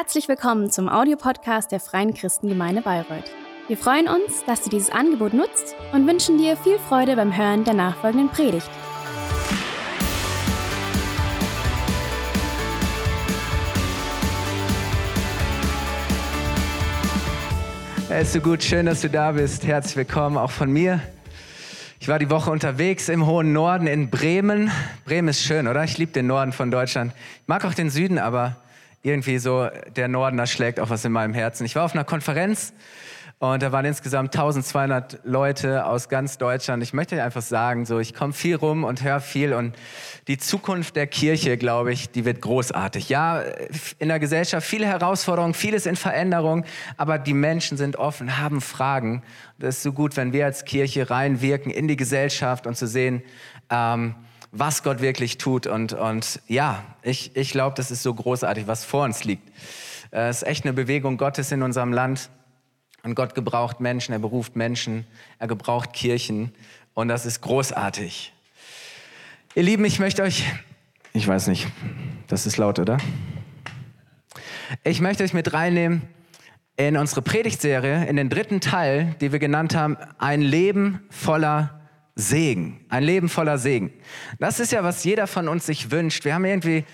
Herzlich willkommen zum Audiopodcast der Freien Christengemeinde Bayreuth. Wir freuen uns, dass du dieses Angebot nutzt und wünschen dir viel Freude beim Hören der nachfolgenden Predigt. Es ist so gut, schön, dass du da bist. Herzlich willkommen auch von mir. Ich war die Woche unterwegs im hohen Norden in Bremen. Bremen ist schön, oder? Ich liebe den Norden von Deutschland. Ich mag auch den Süden, aber irgendwie so der Norden, da schlägt auch was in meinem Herzen. Ich war auf einer Konferenz und da waren insgesamt 1200 Leute aus ganz Deutschland. Ich möchte einfach sagen, so ich komme viel rum und höre viel und die Zukunft der Kirche, glaube ich, die wird großartig. Ja, in der Gesellschaft viele Herausforderungen, vieles in Veränderung, aber die Menschen sind offen, haben Fragen. Das ist so gut, wenn wir als Kirche reinwirken in die Gesellschaft und zu sehen, ähm, was Gott wirklich tut. Und, und ja, ich, ich glaube, das ist so großartig, was vor uns liegt. Äh, es ist echt eine Bewegung Gottes in unserem Land. Und Gott gebraucht Menschen, er beruft Menschen, er gebraucht Kirchen. Und das ist großartig. Ihr Lieben, ich möchte euch, ich weiß nicht, das ist laut, oder? Ich möchte euch mit reinnehmen in unsere Predigtserie, in den dritten Teil, die wir genannt haben, ein Leben voller Segen. Ein Leben voller Segen. Das ist ja, was jeder von uns sich wünscht. Wir haben irgendwie,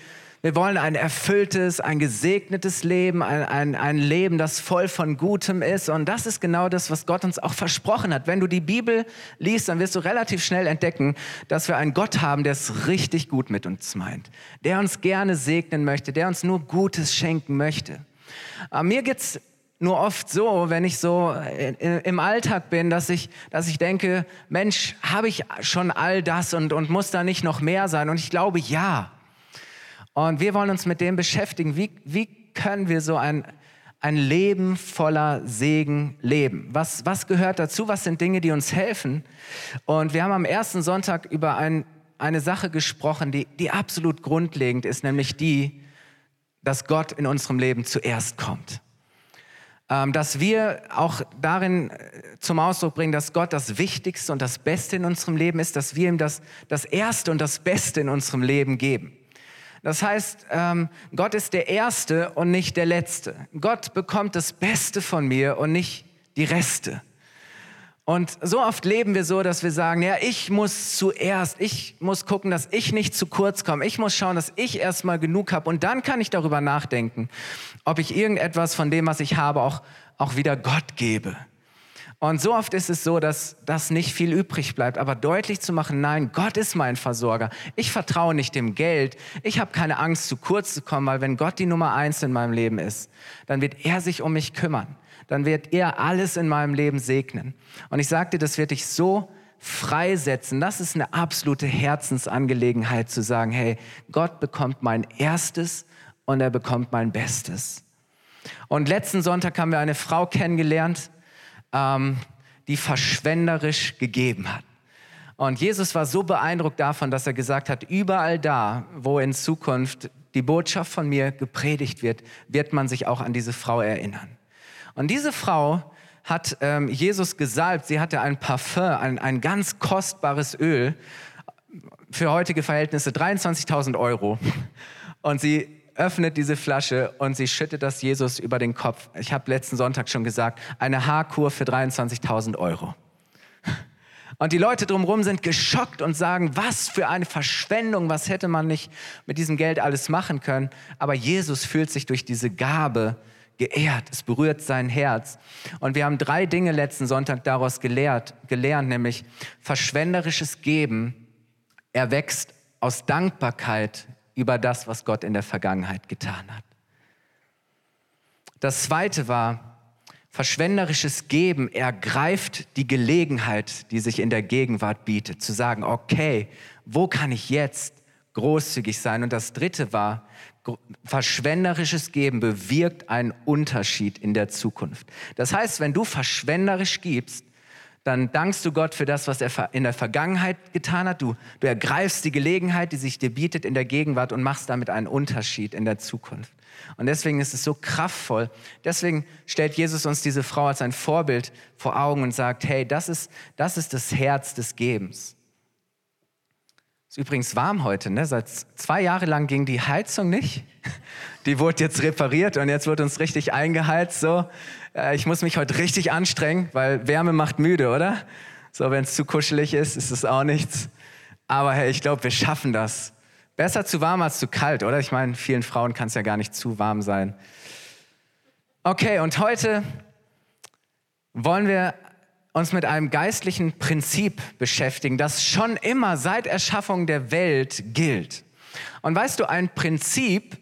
wir wollen ein erfülltes, ein gesegnetes Leben, ein, ein, ein Leben, das voll von Gutem ist. Und das ist genau das, was Gott uns auch versprochen hat. Wenn du die Bibel liest, dann wirst du relativ schnell entdecken, dass wir einen Gott haben, der es richtig gut mit uns meint. Der uns gerne segnen möchte, der uns nur Gutes schenken möchte. Aber mir geht's nur oft so, wenn ich so im Alltag bin, dass ich, dass ich denke, Mensch, habe ich schon all das und, und muss da nicht noch mehr sein? Und ich glaube, ja. Und wir wollen uns mit dem beschäftigen. Wie, wie können wir so ein, ein Leben voller Segen leben? Was, was gehört dazu? Was sind Dinge, die uns helfen? Und wir haben am ersten Sonntag über ein, eine Sache gesprochen, die, die absolut grundlegend ist, nämlich die, dass Gott in unserem Leben zuerst kommt. Ähm, dass wir auch darin äh, zum Ausdruck bringen, dass Gott das Wichtigste und das Beste in unserem Leben ist, dass wir ihm das, das Erste und das Beste in unserem Leben geben. Das heißt, ähm, Gott ist der Erste und nicht der Letzte. Gott bekommt das Beste von mir und nicht die Reste. Und so oft leben wir so, dass wir sagen, ja, ich muss zuerst, ich muss gucken, dass ich nicht zu kurz komme. Ich muss schauen, dass ich erstmal genug habe und dann kann ich darüber nachdenken, ob ich irgendetwas von dem, was ich habe, auch, auch wieder Gott gebe. Und so oft ist es so, dass das nicht viel übrig bleibt, aber deutlich zu machen, nein, Gott ist mein Versorger. Ich vertraue nicht dem Geld. Ich habe keine Angst, zu kurz zu kommen, weil wenn Gott die Nummer eins in meinem Leben ist, dann wird er sich um mich kümmern dann wird er alles in meinem Leben segnen. Und ich sagte, das wird dich so freisetzen. Das ist eine absolute Herzensangelegenheit zu sagen, hey, Gott bekommt mein erstes und er bekommt mein Bestes. Und letzten Sonntag haben wir eine Frau kennengelernt, ähm, die verschwenderisch gegeben hat. Und Jesus war so beeindruckt davon, dass er gesagt hat, überall da, wo in Zukunft die Botschaft von mir gepredigt wird, wird man sich auch an diese Frau erinnern. Und diese Frau hat ähm, Jesus gesalbt. Sie hatte ein Parfum, ein, ein ganz kostbares Öl für heutige Verhältnisse 23.000 Euro. Und sie öffnet diese Flasche und sie schüttet das Jesus über den Kopf. Ich habe letzten Sonntag schon gesagt, eine Haarkur für 23.000 Euro. Und die Leute drumherum sind geschockt und sagen, was für eine Verschwendung, was hätte man nicht mit diesem Geld alles machen können. Aber Jesus fühlt sich durch diese Gabe geehrt, es berührt sein Herz. Und wir haben drei Dinge letzten Sonntag daraus gelehrt, gelernt, nämlich verschwenderisches Geben erwächst aus Dankbarkeit über das, was Gott in der Vergangenheit getan hat. Das zweite war, verschwenderisches Geben ergreift die Gelegenheit, die sich in der Gegenwart bietet, zu sagen, okay, wo kann ich jetzt großzügig sein? Und das dritte war, verschwenderisches Geben bewirkt einen Unterschied in der Zukunft. Das heißt, wenn du verschwenderisch gibst, dann dankst du Gott für das, was er in der Vergangenheit getan hat. Du, du ergreifst die Gelegenheit, die sich dir bietet in der Gegenwart und machst damit einen Unterschied in der Zukunft. Und deswegen ist es so kraftvoll. Deswegen stellt Jesus uns diese Frau als ein Vorbild vor Augen und sagt, hey, das ist das, ist das Herz des Gebens. Ist übrigens warm heute, ne? Seit zwei Jahre lang ging die Heizung nicht. Die wurde jetzt repariert und jetzt wird uns richtig eingeheizt. So, äh, ich muss mich heute richtig anstrengen, weil Wärme macht müde, oder? So, wenn es zu kuschelig ist, ist es auch nichts. Aber hey, ich glaube, wir schaffen das. Besser zu warm als zu kalt, oder? Ich meine, vielen Frauen kann es ja gar nicht zu warm sein. Okay, und heute wollen wir uns mit einem geistlichen Prinzip beschäftigen, das schon immer seit Erschaffung der Welt gilt. Und weißt du, ein Prinzip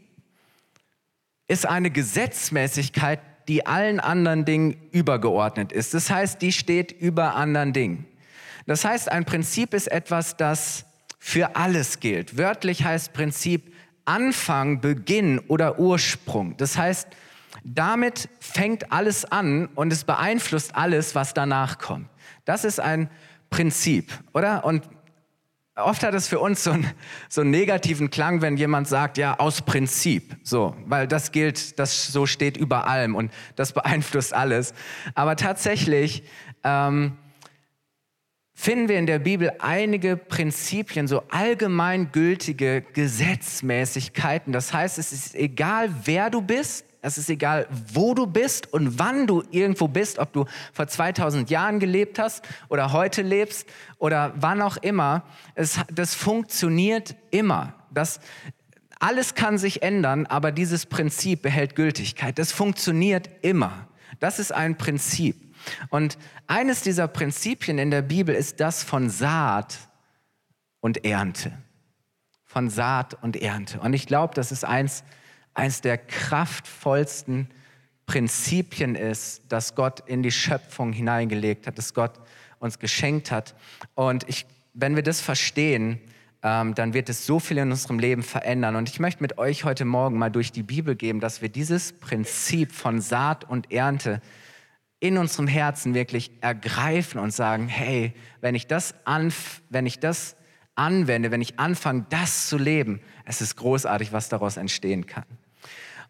ist eine Gesetzmäßigkeit, die allen anderen Dingen übergeordnet ist. Das heißt, die steht über anderen Dingen. Das heißt, ein Prinzip ist etwas, das für alles gilt. Wörtlich heißt Prinzip Anfang, Beginn oder Ursprung. Das heißt, damit fängt alles an und es beeinflusst alles, was danach kommt. Das ist ein Prinzip, oder? Und oft hat es für uns so einen, so einen negativen Klang, wenn jemand sagt, ja, aus Prinzip, so, weil das gilt, das so steht über allem und das beeinflusst alles. Aber tatsächlich ähm, finden wir in der Bibel einige Prinzipien, so allgemeingültige Gesetzmäßigkeiten. Das heißt, es ist egal, wer du bist, es ist egal, wo du bist und wann du irgendwo bist, ob du vor 2000 Jahren gelebt hast oder heute lebst oder wann auch immer. Es, das funktioniert immer. Das, alles kann sich ändern, aber dieses Prinzip behält Gültigkeit. Das funktioniert immer. Das ist ein Prinzip. Und eines dieser Prinzipien in der Bibel ist das von Saat und Ernte. Von Saat und Ernte. Und ich glaube, das ist eins, eins der kraftvollsten Prinzipien ist, das Gott in die Schöpfung hineingelegt hat, das Gott uns geschenkt hat. Und ich, wenn wir das verstehen, ähm, dann wird es so viel in unserem Leben verändern. Und ich möchte mit euch heute Morgen mal durch die Bibel geben, dass wir dieses Prinzip von Saat und Ernte in unserem Herzen wirklich ergreifen und sagen, hey, wenn ich das, anf wenn ich das anwende, wenn ich anfange, das zu leben, es ist großartig, was daraus entstehen kann.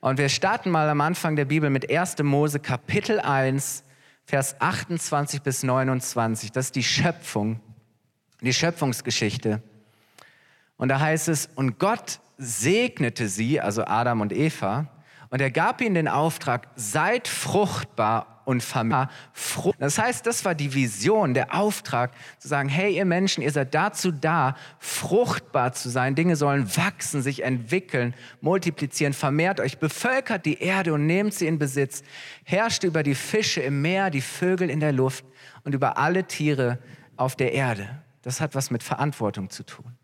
Und wir starten mal am Anfang der Bibel mit 1. Mose Kapitel 1, Vers 28 bis 29. Das ist die Schöpfung, die Schöpfungsgeschichte. Und da heißt es, und Gott segnete sie, also Adam und Eva, und er gab ihnen den Auftrag, seid fruchtbar und Familie. Das heißt, das war die Vision, der Auftrag, zu sagen, hey ihr Menschen, ihr seid dazu da, fruchtbar zu sein. Dinge sollen wachsen, sich entwickeln, multiplizieren, vermehrt euch, bevölkert die Erde und nehmt sie in Besitz, herrscht über die Fische im Meer, die Vögel in der Luft und über alle Tiere auf der Erde. Das hat was mit Verantwortung zu tun.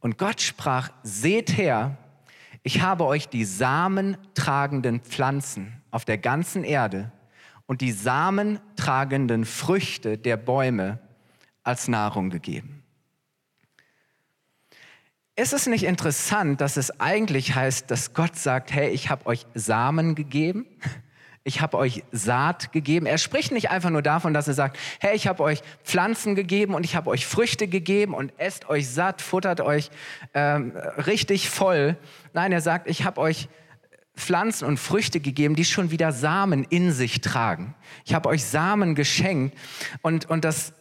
Und Gott sprach, seht her, ich habe euch die samentragenden Pflanzen auf der ganzen Erde und die samentragenden Früchte der Bäume als Nahrung gegeben. Ist es nicht interessant, dass es eigentlich heißt, dass Gott sagt, hey, ich habe euch Samen gegeben, ich habe euch Saat gegeben. Er spricht nicht einfach nur davon, dass er sagt, hey, ich habe euch Pflanzen gegeben und ich habe euch Früchte gegeben und esst euch satt, futtert euch ähm, richtig voll. Nein, er sagt, ich habe euch Pflanzen und Früchte gegeben, die schon wieder Samen in sich tragen. Ich habe euch Samen geschenkt und, und das,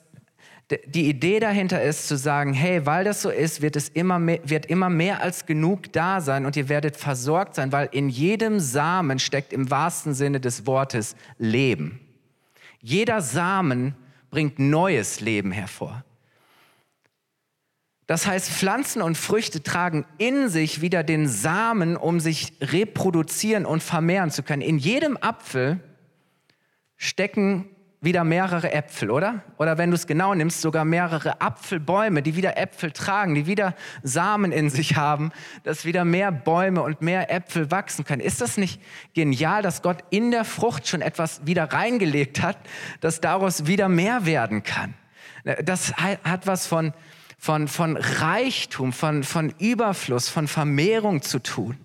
die Idee dahinter ist zu sagen, hey, weil das so ist, wird es immer mehr, wird immer mehr als genug da sein und ihr werdet versorgt sein, weil in jedem Samen steckt im wahrsten Sinne des Wortes Leben. Jeder Samen bringt neues Leben hervor. Das heißt, Pflanzen und Früchte tragen in sich wieder den Samen, um sich reproduzieren und vermehren zu können. In jedem Apfel stecken wieder mehrere Äpfel, oder? Oder wenn du es genau nimmst, sogar mehrere Apfelbäume, die wieder Äpfel tragen, die wieder Samen in sich haben, dass wieder mehr Bäume und mehr Äpfel wachsen können. Ist das nicht genial, dass Gott in der Frucht schon etwas wieder reingelegt hat, dass daraus wieder mehr werden kann? Das hat was von, von, von Reichtum, von, von Überfluss, von Vermehrung zu tun.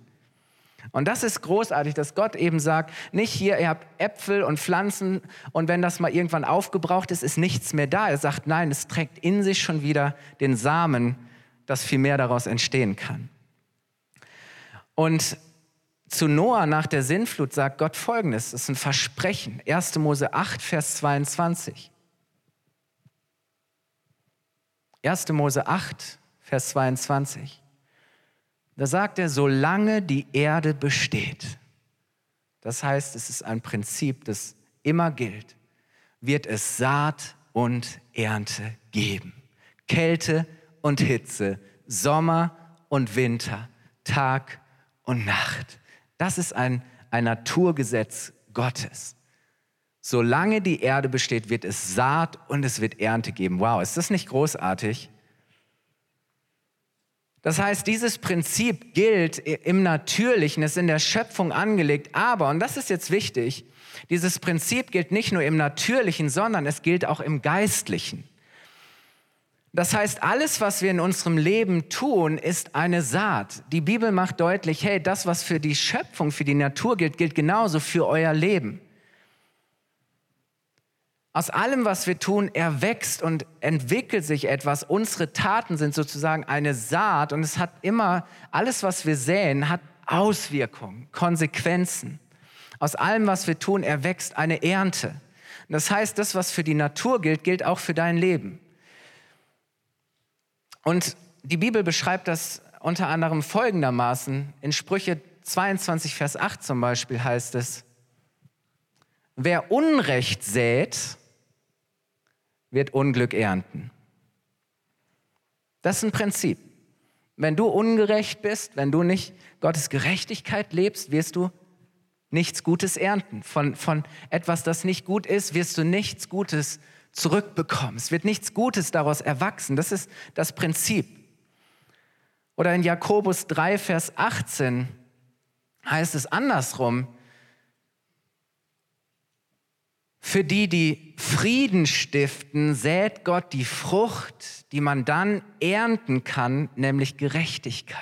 Und das ist großartig, dass Gott eben sagt, nicht hier, ihr habt Äpfel und Pflanzen und wenn das mal irgendwann aufgebraucht ist, ist nichts mehr da. Er sagt, nein, es trägt in sich schon wieder den Samen, dass viel mehr daraus entstehen kann. Und zu Noah nach der Sinnflut sagt Gott folgendes, das ist ein Versprechen, 1. Mose 8, Vers 22. 1. Mose 8, Vers 22. Da sagt er, solange die Erde besteht, das heißt, es ist ein Prinzip, das immer gilt, wird es Saat und Ernte geben. Kälte und Hitze, Sommer und Winter, Tag und Nacht. Das ist ein, ein Naturgesetz Gottes. Solange die Erde besteht, wird es Saat und es wird Ernte geben. Wow, ist das nicht großartig? Das heißt, dieses Prinzip gilt im Natürlichen, ist in der Schöpfung angelegt, aber, und das ist jetzt wichtig, dieses Prinzip gilt nicht nur im Natürlichen, sondern es gilt auch im Geistlichen. Das heißt, alles, was wir in unserem Leben tun, ist eine Saat. Die Bibel macht deutlich, hey, das, was für die Schöpfung, für die Natur gilt, gilt genauso für euer Leben. Aus allem, was wir tun, erwächst und entwickelt sich etwas. Unsere Taten sind sozusagen eine Saat und es hat immer, alles, was wir säen, hat Auswirkungen, Konsequenzen. Aus allem, was wir tun, erwächst eine Ernte. Das heißt, das, was für die Natur gilt, gilt auch für dein Leben. Und die Bibel beschreibt das unter anderem folgendermaßen. In Sprüche 22, Vers 8 zum Beispiel heißt es, wer Unrecht sät, wird Unglück ernten. Das ist ein Prinzip. Wenn du ungerecht bist, wenn du nicht Gottes Gerechtigkeit lebst, wirst du nichts Gutes ernten. Von, von etwas, das nicht gut ist, wirst du nichts Gutes zurückbekommen. Es wird nichts Gutes daraus erwachsen. Das ist das Prinzip. Oder in Jakobus 3, Vers 18 heißt es andersrum, für die, die Frieden stiften, sät Gott die Frucht, die man dann ernten kann, nämlich Gerechtigkeit.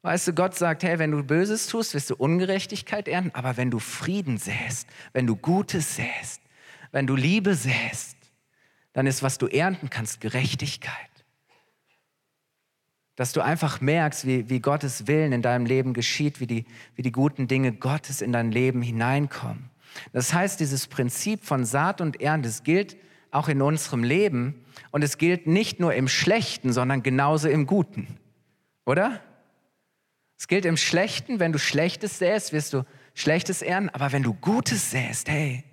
Weißt du, Gott sagt, hey, wenn du Böses tust, wirst du Ungerechtigkeit ernten, aber wenn du Frieden säst, wenn du Gutes säst, wenn du Liebe säst, dann ist, was du ernten kannst, Gerechtigkeit. Dass du einfach merkst, wie, wie Gottes Willen in deinem Leben geschieht, wie die, wie die guten Dinge Gottes in dein Leben hineinkommen. Das heißt, dieses Prinzip von Saat und Ernte, gilt auch in unserem Leben und es gilt nicht nur im Schlechten, sondern genauso im Guten. Oder? Es gilt im Schlechten, wenn du Schlechtes säst, wirst du Schlechtes ernten, aber wenn du Gutes säst, hey,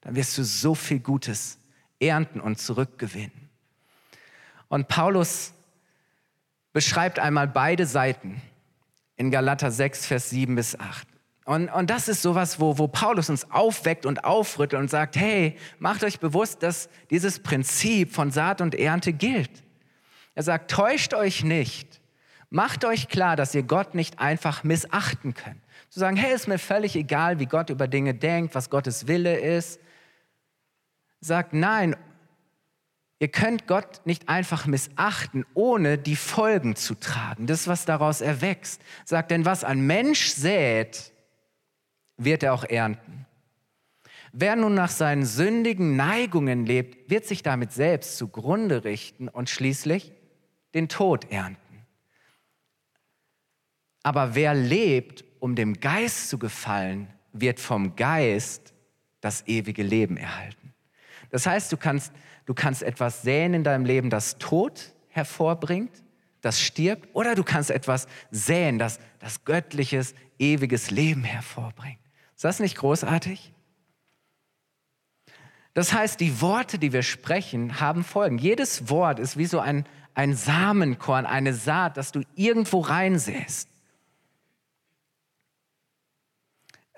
dann wirst du so viel Gutes ernten und zurückgewinnen. Und Paulus beschreibt einmal beide Seiten in Galater 6, Vers 7 bis 8. Und, und das ist sowas, wo, wo Paulus uns aufweckt und aufrüttelt und sagt, hey, macht euch bewusst, dass dieses Prinzip von Saat und Ernte gilt. Er sagt, täuscht euch nicht. Macht euch klar, dass ihr Gott nicht einfach missachten könnt. Zu sagen, hey, ist mir völlig egal, wie Gott über Dinge denkt, was Gottes Wille ist. Sagt, nein, ihr könnt Gott nicht einfach missachten, ohne die Folgen zu tragen. Das, was daraus erwächst. Sagt, denn was ein Mensch sät, wird er auch ernten. Wer nun nach seinen sündigen Neigungen lebt, wird sich damit selbst zugrunde richten und schließlich den Tod ernten. Aber wer lebt, um dem Geist zu gefallen, wird vom Geist das ewige Leben erhalten. Das heißt, du kannst, du kannst etwas säen in deinem Leben, das Tod hervorbringt, das stirbt, oder du kannst etwas säen, das, das göttliches, ewiges Leben hervorbringt. Ist das nicht großartig? Das heißt, die Worte, die wir sprechen, haben Folgen. Jedes Wort ist wie so ein, ein Samenkorn, eine Saat, das du irgendwo reinsäst.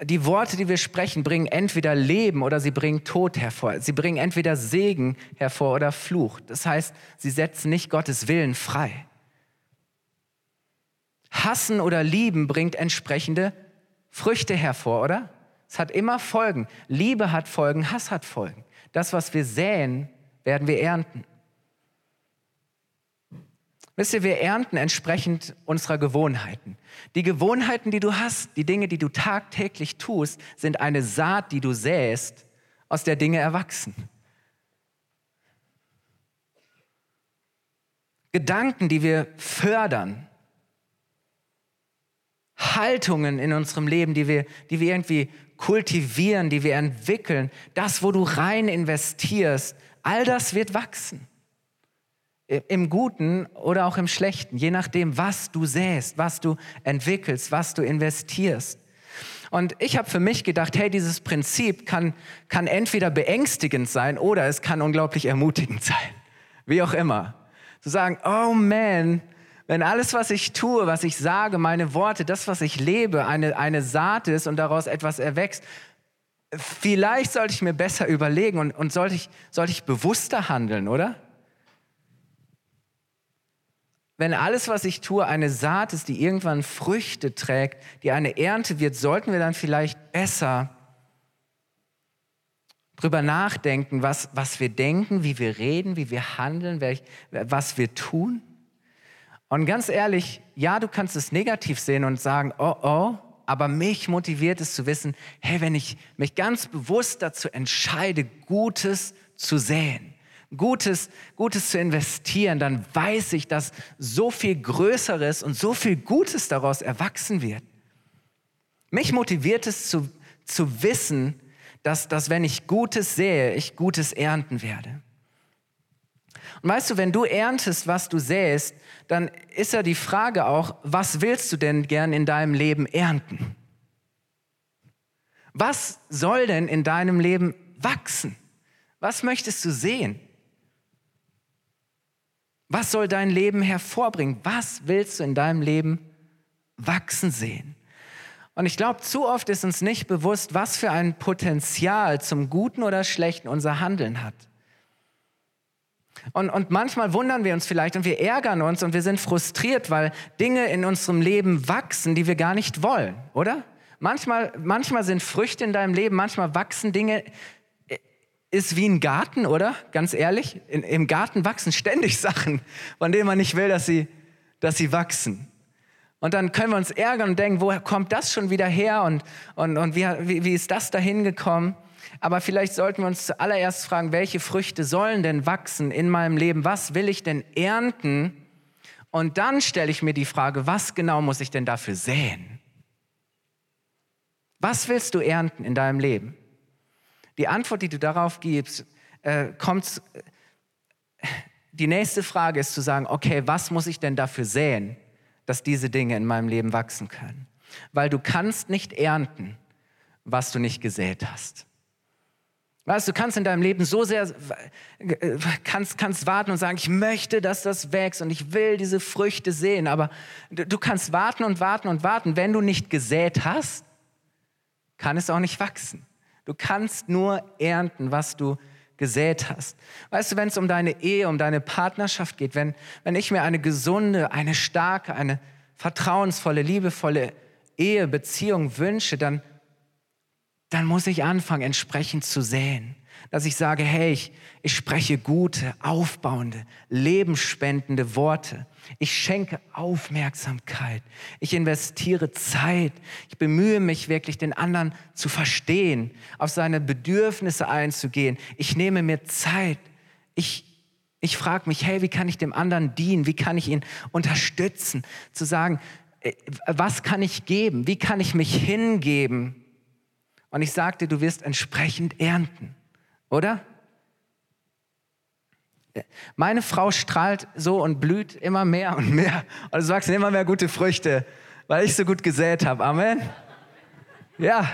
Die Worte, die wir sprechen, bringen entweder Leben oder sie bringen Tod hervor. Sie bringen entweder Segen hervor oder Fluch. Das heißt, sie setzen nicht Gottes Willen frei. Hassen oder lieben bringt entsprechende Früchte hervor, oder? Es hat immer Folgen. Liebe hat Folgen, Hass hat Folgen. Das, was wir säen, werden wir ernten. Wisst ihr, wir ernten entsprechend unserer Gewohnheiten. Die Gewohnheiten, die du hast, die Dinge, die du tagtäglich tust, sind eine Saat, die du säst, aus der Dinge erwachsen. Gedanken, die wir fördern, Haltungen in unserem Leben, die wir, die wir irgendwie kultivieren, die wir entwickeln, das, wo du rein investierst, all das wird wachsen. Im Guten oder auch im Schlechten, je nachdem, was du säst, was du entwickelst, was du investierst. Und ich habe für mich gedacht, hey, dieses Prinzip kann, kann entweder beängstigend sein oder es kann unglaublich ermutigend sein. Wie auch immer. Zu sagen, oh man, wenn alles, was ich tue, was ich sage, meine Worte, das, was ich lebe, eine, eine Saat ist und daraus etwas erwächst, vielleicht sollte ich mir besser überlegen und, und sollte, ich, sollte ich bewusster handeln, oder? Wenn alles, was ich tue, eine Saat ist, die irgendwann Früchte trägt, die eine Ernte wird, sollten wir dann vielleicht besser drüber nachdenken, was, was wir denken, wie wir reden, wie wir handeln, welch, was wir tun. Und ganz ehrlich, ja, du kannst es negativ sehen und sagen, oh oh, aber mich motiviert es zu wissen, hey, wenn ich mich ganz bewusst dazu entscheide, Gutes zu säen, Gutes, Gutes zu investieren, dann weiß ich, dass so viel Größeres und so viel Gutes daraus erwachsen wird. Mich motiviert es zu, zu wissen, dass, dass wenn ich Gutes sehe, ich Gutes ernten werde. Und weißt du, wenn du erntest, was du säst, dann ist ja die Frage auch, was willst du denn gern in deinem Leben ernten? Was soll denn in deinem Leben wachsen? Was möchtest du sehen? Was soll dein Leben hervorbringen? Was willst du in deinem Leben wachsen sehen? Und ich glaube, zu oft ist uns nicht bewusst, was für ein Potenzial zum Guten oder Schlechten unser Handeln hat. Und, und manchmal wundern wir uns vielleicht und wir ärgern uns und wir sind frustriert, weil Dinge in unserem Leben wachsen, die wir gar nicht wollen, oder? Manchmal, manchmal sind Früchte in deinem Leben, manchmal wachsen Dinge, ist wie ein Garten, oder? Ganz ehrlich, in, im Garten wachsen ständig Sachen, von denen man nicht will, dass sie, dass sie wachsen. Und dann können wir uns ärgern und denken, woher kommt das schon wieder her und, und, und wie, wie, wie ist das dahin gekommen? Aber vielleicht sollten wir uns zuallererst fragen, welche Früchte sollen denn wachsen in meinem Leben? Was will ich denn ernten? Und dann stelle ich mir die Frage, was genau muss ich denn dafür säen? Was willst du ernten in deinem Leben? Die Antwort, die du darauf gibst, äh, kommt. Die nächste Frage ist zu sagen, okay, was muss ich denn dafür säen, dass diese Dinge in meinem Leben wachsen können? Weil du kannst nicht ernten, was du nicht gesät hast. Weißt du, kannst in deinem Leben so sehr, kannst, kannst warten und sagen, ich möchte, dass das wächst und ich will diese Früchte sehen, aber du, kannst warten und warten und warten. Wenn du nicht gesät hast, kann es auch nicht wachsen. Du kannst nur ernten, was du gesät hast. Weißt du, wenn es um deine Ehe, um deine Partnerschaft geht, wenn, wenn ich mir eine gesunde, eine starke, eine vertrauensvolle, liebevolle Ehe, Beziehung wünsche, dann dann muss ich anfangen, entsprechend zu säen. Dass ich sage, hey, ich, ich spreche gute, aufbauende, lebensspendende Worte. Ich schenke Aufmerksamkeit. Ich investiere Zeit. Ich bemühe mich wirklich, den anderen zu verstehen, auf seine Bedürfnisse einzugehen. Ich nehme mir Zeit. Ich, ich frage mich, hey, wie kann ich dem anderen dienen? Wie kann ich ihn unterstützen? Zu sagen, äh, was kann ich geben? Wie kann ich mich hingeben? Und ich sagte, du wirst entsprechend ernten, oder? Meine Frau strahlt so und blüht immer mehr und mehr. Und es wachsen immer mehr gute Früchte, weil ich so gut gesät habe. Amen. Ja.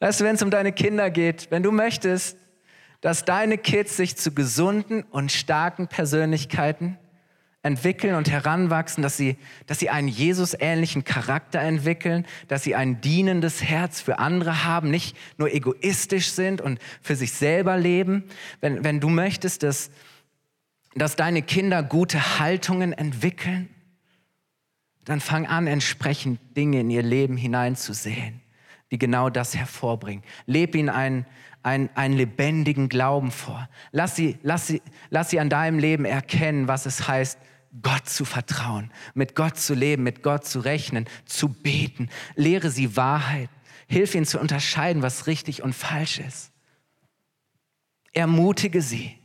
Weißt du, wenn es um deine Kinder geht, wenn du möchtest, dass deine Kids sich zu gesunden und starken Persönlichkeiten entwickeln und heranwachsen, dass sie, dass sie einen Jesus-ähnlichen Charakter entwickeln, dass sie ein dienendes Herz für andere haben, nicht nur egoistisch sind und für sich selber leben. Wenn, wenn du möchtest, dass, dass deine Kinder gute Haltungen entwickeln, dann fang an, entsprechend Dinge in ihr Leben hineinzusehen, die genau das hervorbringen. Leb ihnen einen, einen, einen lebendigen Glauben vor. Lass sie, lass, sie, lass sie an deinem Leben erkennen, was es heißt, Gott zu vertrauen, mit Gott zu leben, mit Gott zu rechnen, zu beten. Lehre sie Wahrheit. Hilf ihnen zu unterscheiden, was richtig und falsch ist. Ermutige sie,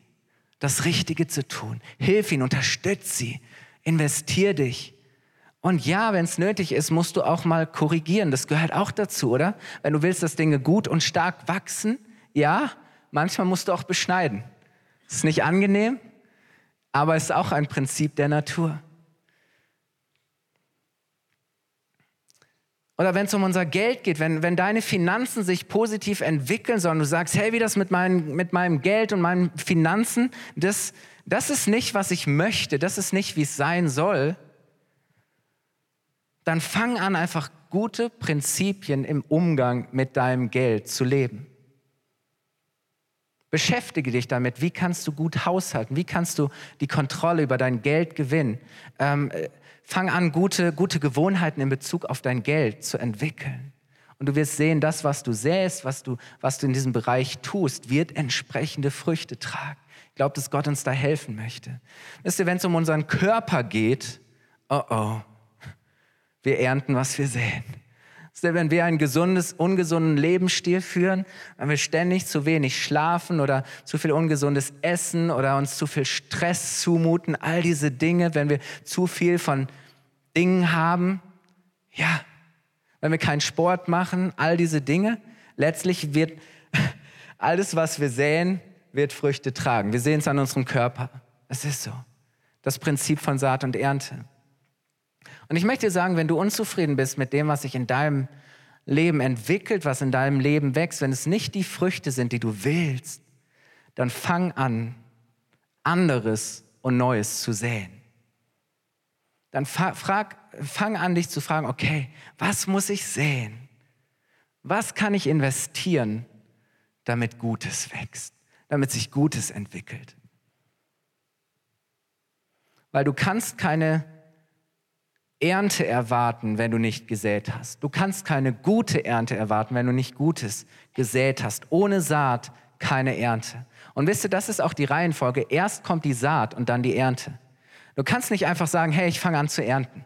das Richtige zu tun. Hilf ihnen, unterstütze sie, investier dich Und ja, wenn es nötig ist, musst du auch mal korrigieren. Das gehört auch dazu, oder? Wenn du willst, dass Dinge gut und stark wachsen, ja, manchmal musst du auch beschneiden. Ist nicht angenehm, aber ist auch ein Prinzip der Natur. Oder wenn es um unser Geld geht, wenn, wenn deine Finanzen sich positiv entwickeln sollen, du sagst, hey, wie das mit, mein, mit meinem Geld und meinen Finanzen, das, das ist nicht, was ich möchte, das ist nicht, wie es sein soll, dann fang an, einfach gute Prinzipien im Umgang mit deinem Geld zu leben. Beschäftige dich damit, wie kannst du gut haushalten, wie kannst du die Kontrolle über dein Geld gewinnen. Ähm, fang an, gute, gute Gewohnheiten in Bezug auf dein Geld zu entwickeln. Und du wirst sehen, das, was du säst, was du, was du in diesem Bereich tust, wird entsprechende Früchte tragen. Ich glaube, dass Gott uns da helfen möchte. Wisst ihr, wenn es um unseren Körper geht, oh oh, wir ernten, was wir säen. Wenn wir einen gesundes, ungesunden Lebensstil führen, wenn wir ständig zu wenig schlafen oder zu viel ungesundes Essen oder uns zu viel Stress zumuten, all diese Dinge, wenn wir zu viel von Dingen haben, ja, wenn wir keinen Sport machen, all diese Dinge, letztlich wird alles, was wir säen, wird Früchte tragen. Wir sehen es an unserem Körper. Es ist so. Das Prinzip von Saat und Ernte. Und ich möchte dir sagen, wenn du unzufrieden bist mit dem, was sich in deinem Leben entwickelt, was in deinem Leben wächst, wenn es nicht die Früchte sind, die du willst, dann fang an, anderes und Neues zu säen. Dann frag, fang an, dich zu fragen, okay, was muss ich säen? Was kann ich investieren, damit Gutes wächst, damit sich Gutes entwickelt? Weil du kannst keine Ernte erwarten, wenn du nicht gesät hast. Du kannst keine gute Ernte erwarten, wenn du nicht Gutes gesät hast. Ohne Saat keine Ernte. Und wisst ihr, das ist auch die Reihenfolge. Erst kommt die Saat und dann die Ernte. Du kannst nicht einfach sagen, hey, ich fange an zu ernten.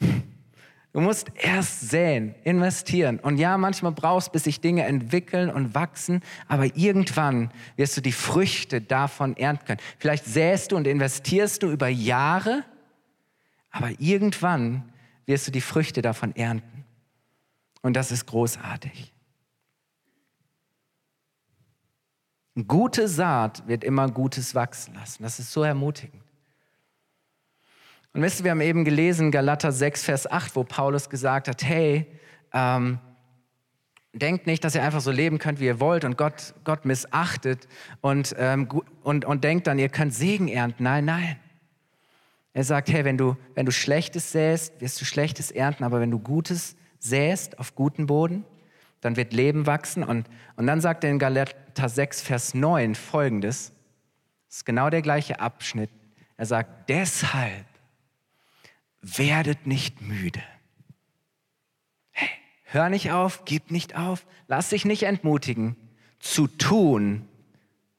Du musst erst säen, investieren. Und ja, manchmal brauchst, bis sich Dinge entwickeln und wachsen, aber irgendwann wirst du die Früchte davon ernten können. Vielleicht säst du und investierst du über Jahre aber irgendwann wirst du die Früchte davon ernten. Und das ist großartig. Gute Saat wird immer Gutes wachsen lassen. Das ist so ermutigend. Und wisst ihr, wir haben eben gelesen, Galater 6, Vers 8, wo Paulus gesagt hat, hey, ähm, denkt nicht, dass ihr einfach so leben könnt, wie ihr wollt und Gott, Gott missachtet und, ähm, und, und denkt dann, ihr könnt Segen ernten. Nein, nein. Er sagt, hey, wenn du, wenn du Schlechtes säst, wirst du Schlechtes ernten, aber wenn du Gutes säst auf guten Boden, dann wird Leben wachsen. Und, und dann sagt er in Galater 6, Vers 9 folgendes, das ist genau der gleiche Abschnitt. Er sagt, deshalb werdet nicht müde. Hey, hör nicht auf, gib nicht auf, lass dich nicht entmutigen, zu tun,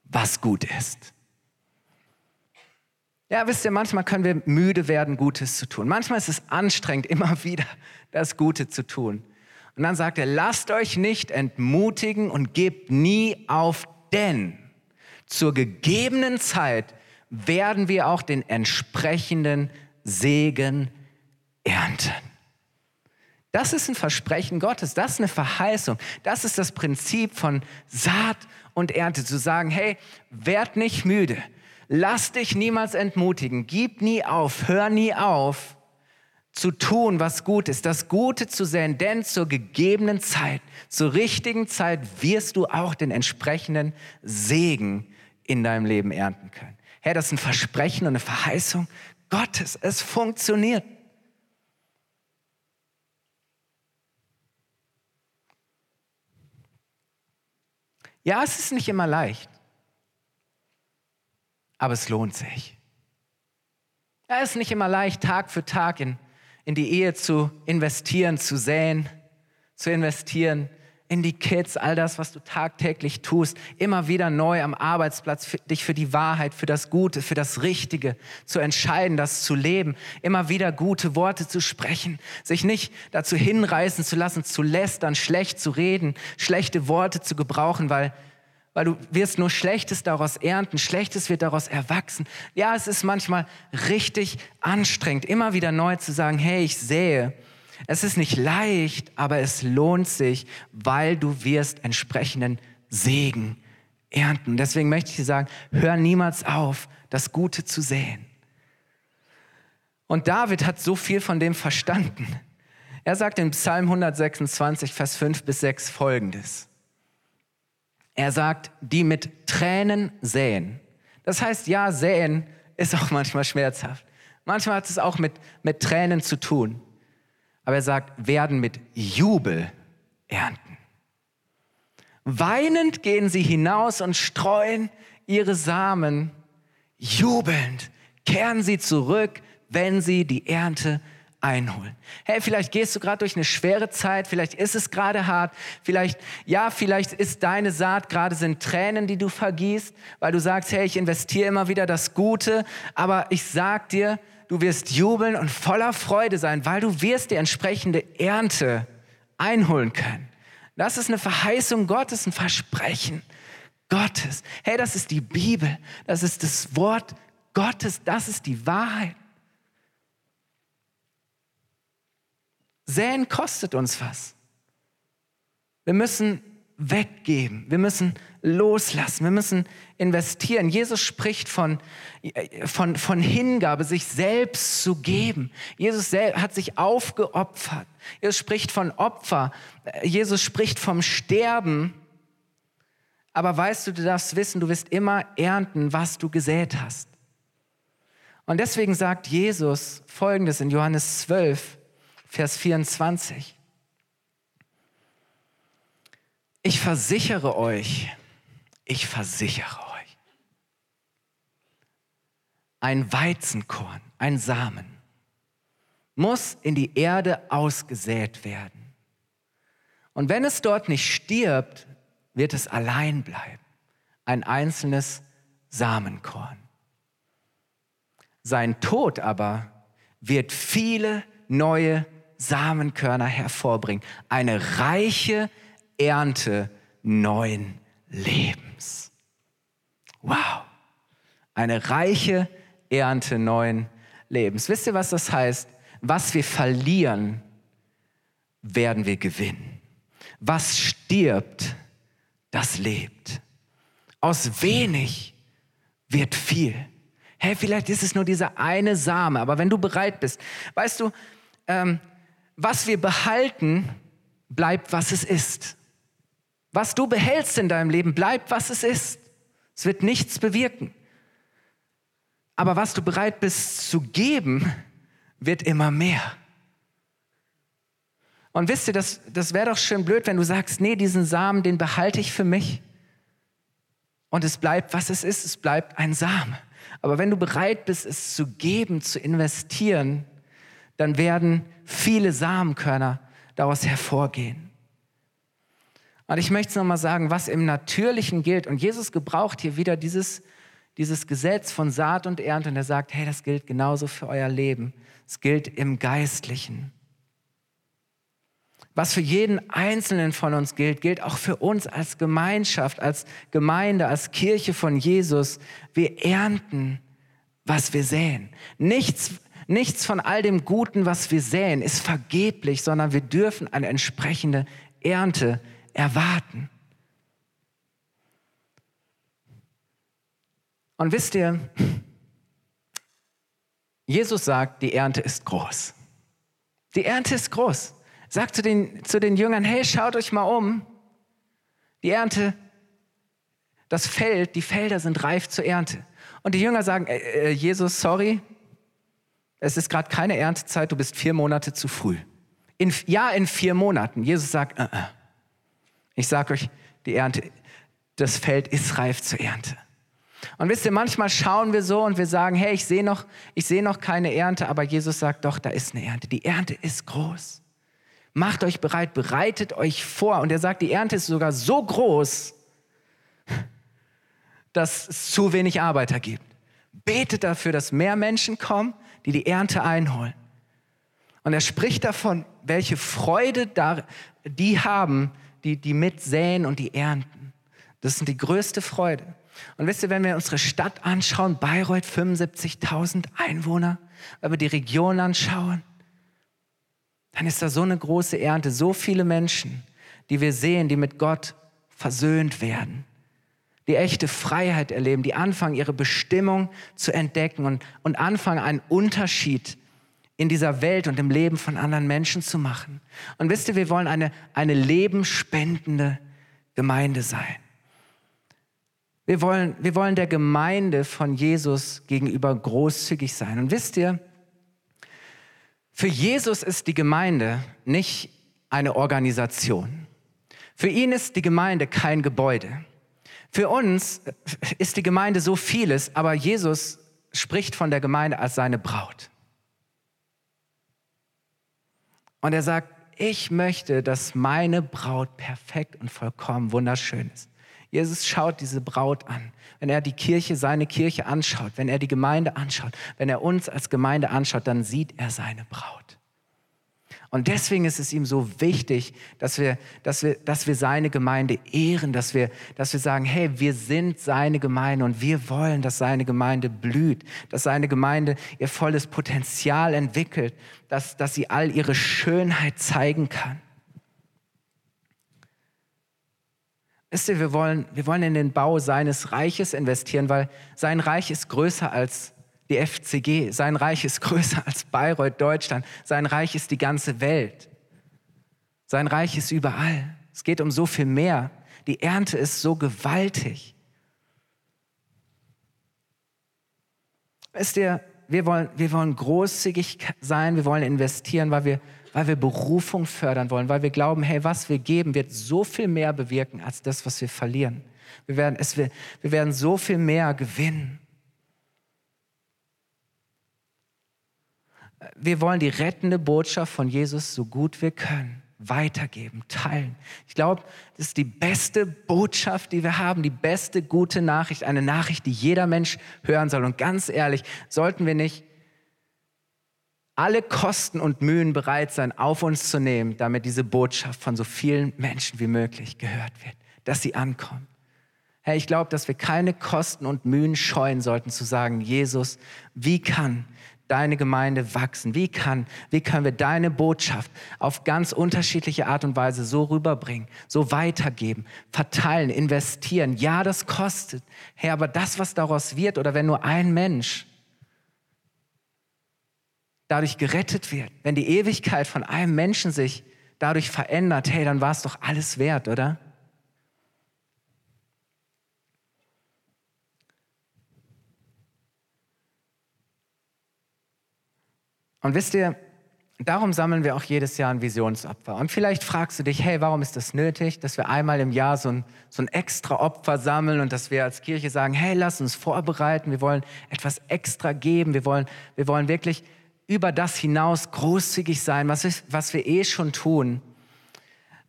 was gut ist. Ja, wisst ihr, manchmal können wir müde werden, Gutes zu tun. Manchmal ist es anstrengend, immer wieder das Gute zu tun. Und dann sagt er, lasst euch nicht entmutigen und gebt nie auf, denn zur gegebenen Zeit werden wir auch den entsprechenden Segen ernten. Das ist ein Versprechen Gottes, das ist eine Verheißung, das ist das Prinzip von Saat und Ernte, zu sagen, hey, werd nicht müde, Lass dich niemals entmutigen. Gib nie auf. Hör nie auf zu tun, was gut ist, das Gute zu sehen, denn zur gegebenen Zeit, zur richtigen Zeit wirst du auch den entsprechenden Segen in deinem Leben ernten können. Herr, das ist ein Versprechen und eine Verheißung Gottes. Es funktioniert. Ja, es ist nicht immer leicht aber es lohnt sich. Es ist nicht immer leicht, Tag für Tag in, in die Ehe zu investieren, zu säen, zu investieren, in die Kids, all das, was du tagtäglich tust, immer wieder neu am Arbeitsplatz, für, dich für die Wahrheit, für das Gute, für das Richtige zu entscheiden, das zu leben, immer wieder gute Worte zu sprechen, sich nicht dazu hinreißen zu lassen, zu lästern, schlecht zu reden, schlechte Worte zu gebrauchen, weil weil du wirst nur Schlechtes daraus ernten, Schlechtes wird daraus erwachsen. Ja, es ist manchmal richtig anstrengend, immer wieder neu zu sagen, hey, ich sehe. Es ist nicht leicht, aber es lohnt sich, weil du wirst entsprechenden Segen ernten. Deswegen möchte ich dir sagen, hör niemals auf, das Gute zu sehen. Und David hat so viel von dem verstanden. Er sagt in Psalm 126, Vers 5 bis 6 folgendes. Er sagt, die mit Tränen säen. Das heißt, ja, säen ist auch manchmal schmerzhaft. Manchmal hat es auch mit, mit Tränen zu tun. Aber er sagt, werden mit Jubel ernten. Weinend gehen sie hinaus und streuen ihre Samen. Jubelnd kehren sie zurück, wenn sie die Ernte einholen. Hey, vielleicht gehst du gerade durch eine schwere Zeit, vielleicht ist es gerade hart, vielleicht, ja, vielleicht ist deine Saat gerade sind Tränen, die du vergießt, weil du sagst, hey, ich investiere immer wieder das Gute, aber ich sag dir, du wirst jubeln und voller Freude sein, weil du wirst die entsprechende Ernte einholen können. Das ist eine Verheißung Gottes, ein Versprechen Gottes. Hey, das ist die Bibel, das ist das Wort Gottes, das ist die Wahrheit. Säen kostet uns was. Wir müssen weggeben, wir müssen loslassen, wir müssen investieren. Jesus spricht von, von, von Hingabe, sich selbst zu geben. Jesus hat sich aufgeopfert. Jesus spricht von Opfer. Jesus spricht vom Sterben. Aber weißt du, du darfst wissen, du wirst immer ernten, was du gesät hast. Und deswegen sagt Jesus Folgendes in Johannes 12, Vers 24. Ich versichere euch, ich versichere euch, ein Weizenkorn, ein Samen, muss in die Erde ausgesät werden. Und wenn es dort nicht stirbt, wird es allein bleiben, ein einzelnes Samenkorn. Sein Tod aber wird viele neue Samenkörner hervorbringen. Eine reiche Ernte neuen Lebens. Wow. Eine reiche Ernte neuen Lebens. Wisst ihr, was das heißt? Was wir verlieren, werden wir gewinnen. Was stirbt, das lebt. Aus wenig wird viel. Hey, vielleicht ist es nur dieser eine Same, aber wenn du bereit bist, weißt du, ähm, was wir behalten, bleibt, was es ist. Was du behältst in deinem Leben, bleibt, was es ist. Es wird nichts bewirken. Aber was du bereit bist zu geben, wird immer mehr. Und wisst ihr, das, das wäre doch schön blöd, wenn du sagst, nee, diesen Samen, den behalte ich für mich. Und es bleibt, was es ist, es bleibt ein Same. Aber wenn du bereit bist, es zu geben, zu investieren, dann werden viele Samenkörner daraus hervorgehen. Und ich möchte es nochmal sagen, was im Natürlichen gilt. Und Jesus gebraucht hier wieder dieses, dieses Gesetz von Saat und Ernte. Und er sagt, hey, das gilt genauso für euer Leben. Es gilt im Geistlichen. Was für jeden Einzelnen von uns gilt, gilt auch für uns als Gemeinschaft, als Gemeinde, als Kirche von Jesus. Wir ernten, was wir säen. Nichts, Nichts von all dem Guten, was wir säen, ist vergeblich, sondern wir dürfen eine entsprechende Ernte erwarten. Und wisst ihr, Jesus sagt, die Ernte ist groß. Die Ernte ist groß. Sagt zu den, zu den Jüngern, hey, schaut euch mal um. Die Ernte, das Feld, die Felder sind reif zur Ernte. Und die Jünger sagen, äh, äh Jesus, sorry, es ist gerade keine Erntezeit, du bist vier Monate zu früh. In, ja, in vier Monaten. Jesus sagt, uh -uh. ich sage euch, die Ernte, das Feld ist reif zur Ernte. Und wisst ihr, manchmal schauen wir so und wir sagen, hey, ich sehe noch, ich noch keine Ernte, aber Jesus sagt, doch, da ist eine Ernte. Die Ernte ist groß. Macht euch bereit, bereitet euch vor. Und er sagt, die Ernte ist sogar so groß, dass es zu wenig Arbeiter gibt. Betet dafür, dass mehr Menschen kommen, die die Ernte einholen. Und er spricht davon, welche Freude da, die haben, die, die mitsäen und die ernten. Das ist die größte Freude. Und wisst ihr, wenn wir unsere Stadt anschauen, Bayreuth 75.000 Einwohner, wenn wir die Region anschauen, dann ist da so eine große Ernte, so viele Menschen, die wir sehen, die mit Gott versöhnt werden, die echte Freiheit erleben, die anfangen, ihre Bestimmung zu entdecken und, und anfangen, einen Unterschied in dieser Welt und im Leben von anderen Menschen zu machen. Und wisst ihr, wir wollen eine, eine lebenspendende Gemeinde sein. Wir wollen, wir wollen der Gemeinde von Jesus gegenüber großzügig sein. Und wisst ihr, für Jesus ist die Gemeinde nicht eine Organisation. Für ihn ist die Gemeinde kein Gebäude. Für uns ist die Gemeinde so vieles, aber Jesus spricht von der Gemeinde als seine Braut. Und er sagt, ich möchte, dass meine Braut perfekt und vollkommen wunderschön ist. Jesus schaut diese Braut an. Wenn er die Kirche, seine Kirche anschaut, wenn er die Gemeinde anschaut, wenn er uns als Gemeinde anschaut, dann sieht er seine Braut. Und deswegen ist es ihm so wichtig, dass wir, dass wir, dass wir seine Gemeinde ehren, dass wir, dass wir sagen, hey, wir sind seine Gemeinde und wir wollen, dass seine Gemeinde blüht, dass seine Gemeinde ihr volles Potenzial entwickelt, dass, dass sie all ihre Schönheit zeigen kann. Wisst ihr, wir wollen, wir wollen in den Bau seines Reiches investieren, weil sein Reich ist größer als die FCG. Sein Reich ist größer als Bayreuth, Deutschland. Sein Reich ist die ganze Welt. Sein Reich ist überall. Es geht um so viel mehr. Die Ernte ist so gewaltig. Wisst ihr, wir wollen, wir wollen großzügig sein, wir wollen investieren, weil wir weil wir Berufung fördern wollen, weil wir glauben, hey, was wir geben, wird so viel mehr bewirken als das, was wir verlieren. Wir werden, es, wir, wir werden so viel mehr gewinnen. Wir wollen die rettende Botschaft von Jesus so gut wir können weitergeben, teilen. Ich glaube, das ist die beste Botschaft, die wir haben, die beste gute Nachricht, eine Nachricht, die jeder Mensch hören soll. Und ganz ehrlich, sollten wir nicht alle Kosten und Mühen bereit sein, auf uns zu nehmen, damit diese Botschaft von so vielen Menschen wie möglich gehört wird, dass sie ankommt. Herr, ich glaube, dass wir keine Kosten und Mühen scheuen sollten, zu sagen, Jesus, wie kann deine Gemeinde wachsen? Wie kann, wie können wir deine Botschaft auf ganz unterschiedliche Art und Weise so rüberbringen, so weitergeben, verteilen, investieren? Ja, das kostet. Herr, aber das, was daraus wird, oder wenn nur ein Mensch dadurch gerettet wird, wenn die Ewigkeit von einem Menschen sich dadurch verändert, hey, dann war es doch alles wert, oder? Und wisst ihr, darum sammeln wir auch jedes Jahr ein Visionsopfer. Und vielleicht fragst du dich, hey, warum ist das nötig, dass wir einmal im Jahr so ein, so ein extra Opfer sammeln und dass wir als Kirche sagen, hey, lass uns vorbereiten, wir wollen etwas extra geben, wir wollen, wir wollen wirklich über das hinaus großzügig sein, was wir, was wir eh schon tun.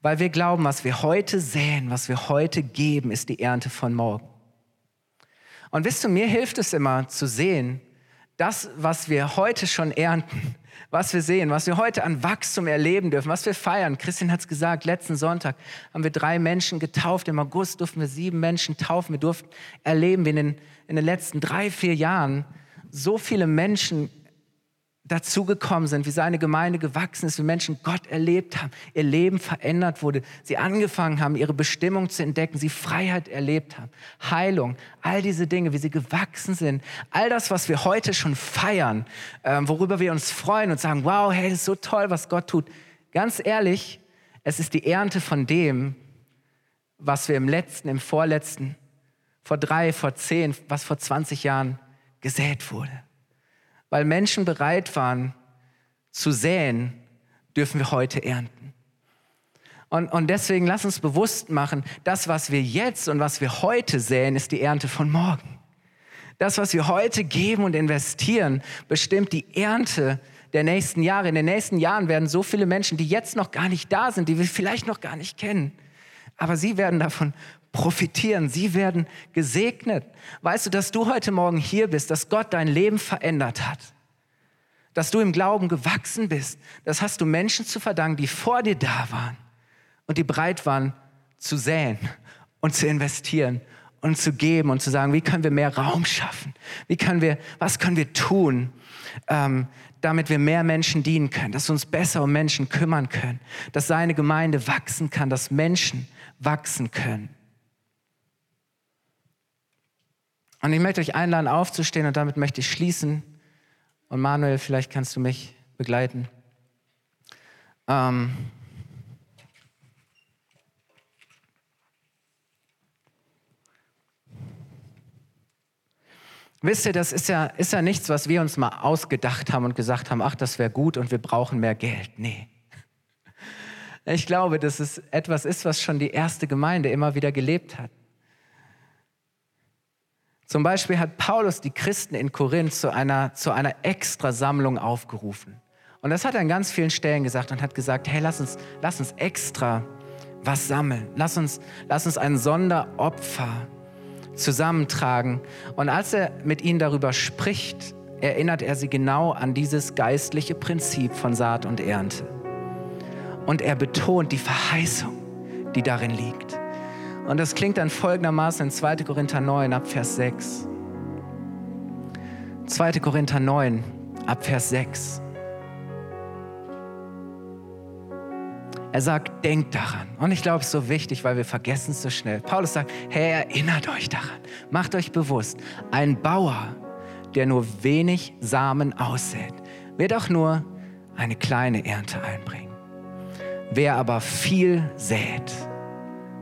Weil wir glauben, was wir heute säen, was wir heute geben, ist die Ernte von morgen. Und wisst du, mir hilft es immer zu sehen, das, was wir heute schon ernten, was wir sehen, was wir heute an Wachstum erleben dürfen, was wir feiern. Christian hat es gesagt, letzten Sonntag haben wir drei Menschen getauft. Im August durften wir sieben Menschen taufen. Wir durften erleben, wie in den, in den letzten drei, vier Jahren so viele Menschen dazugekommen sind, wie seine Gemeinde gewachsen ist, wie Menschen Gott erlebt haben, ihr Leben verändert wurde, sie angefangen haben, ihre Bestimmung zu entdecken, sie Freiheit erlebt haben, Heilung, all diese Dinge, wie sie gewachsen sind, all das, was wir heute schon feiern, äh, worüber wir uns freuen und sagen, wow, hey, das ist so toll, was Gott tut. Ganz ehrlich, es ist die Ernte von dem, was wir im letzten, im vorletzten, vor drei, vor zehn, was vor 20 Jahren gesät wurde. Weil Menschen bereit waren zu säen, dürfen wir heute ernten. Und, und deswegen lass uns bewusst machen, das, was wir jetzt und was wir heute säen, ist die Ernte von morgen. Das, was wir heute geben und investieren, bestimmt die Ernte der nächsten Jahre. In den nächsten Jahren werden so viele Menschen, die jetzt noch gar nicht da sind, die wir vielleicht noch gar nicht kennen, aber sie werden davon profitieren, sie werden gesegnet. Weißt du, dass du heute Morgen hier bist, dass Gott dein Leben verändert hat, dass du im Glauben gewachsen bist, das hast du Menschen zu verdanken, die vor dir da waren und die bereit waren zu säen und zu investieren und zu geben und zu sagen, wie können wir mehr Raum schaffen? Wie können wir, was können wir tun, ähm, damit wir mehr Menschen dienen können, dass wir uns besser um Menschen kümmern können, dass seine Gemeinde wachsen kann, dass Menschen wachsen können. Und ich möchte euch einladen, aufzustehen und damit möchte ich schließen. Und Manuel, vielleicht kannst du mich begleiten. Ähm Wisst ihr, das ist ja, ist ja nichts, was wir uns mal ausgedacht haben und gesagt haben, ach, das wäre gut und wir brauchen mehr Geld. Nee. Ich glaube, dass es etwas ist, was schon die erste Gemeinde immer wieder gelebt hat. Zum Beispiel hat Paulus die Christen in Korinth zu einer, zu einer Extrasammlung aufgerufen. Und das hat er an ganz vielen Stellen gesagt und hat gesagt, hey, lass uns, lass uns extra was sammeln. Lass uns, lass uns ein Sonderopfer zusammentragen. Und als er mit ihnen darüber spricht, erinnert er sie genau an dieses geistliche Prinzip von Saat und Ernte. Und er betont die Verheißung, die darin liegt. Und das klingt dann folgendermaßen in 2. Korinther 9 ab Vers 6. 2. Korinther 9 ab Vers 6. Er sagt, denkt daran. Und ich glaube, es ist so wichtig, weil wir vergessen es so schnell. Paulus sagt, hey, erinnert euch daran. Macht euch bewusst, ein Bauer, der nur wenig Samen aussät, wird auch nur eine kleine Ernte einbringen. Wer aber viel sät,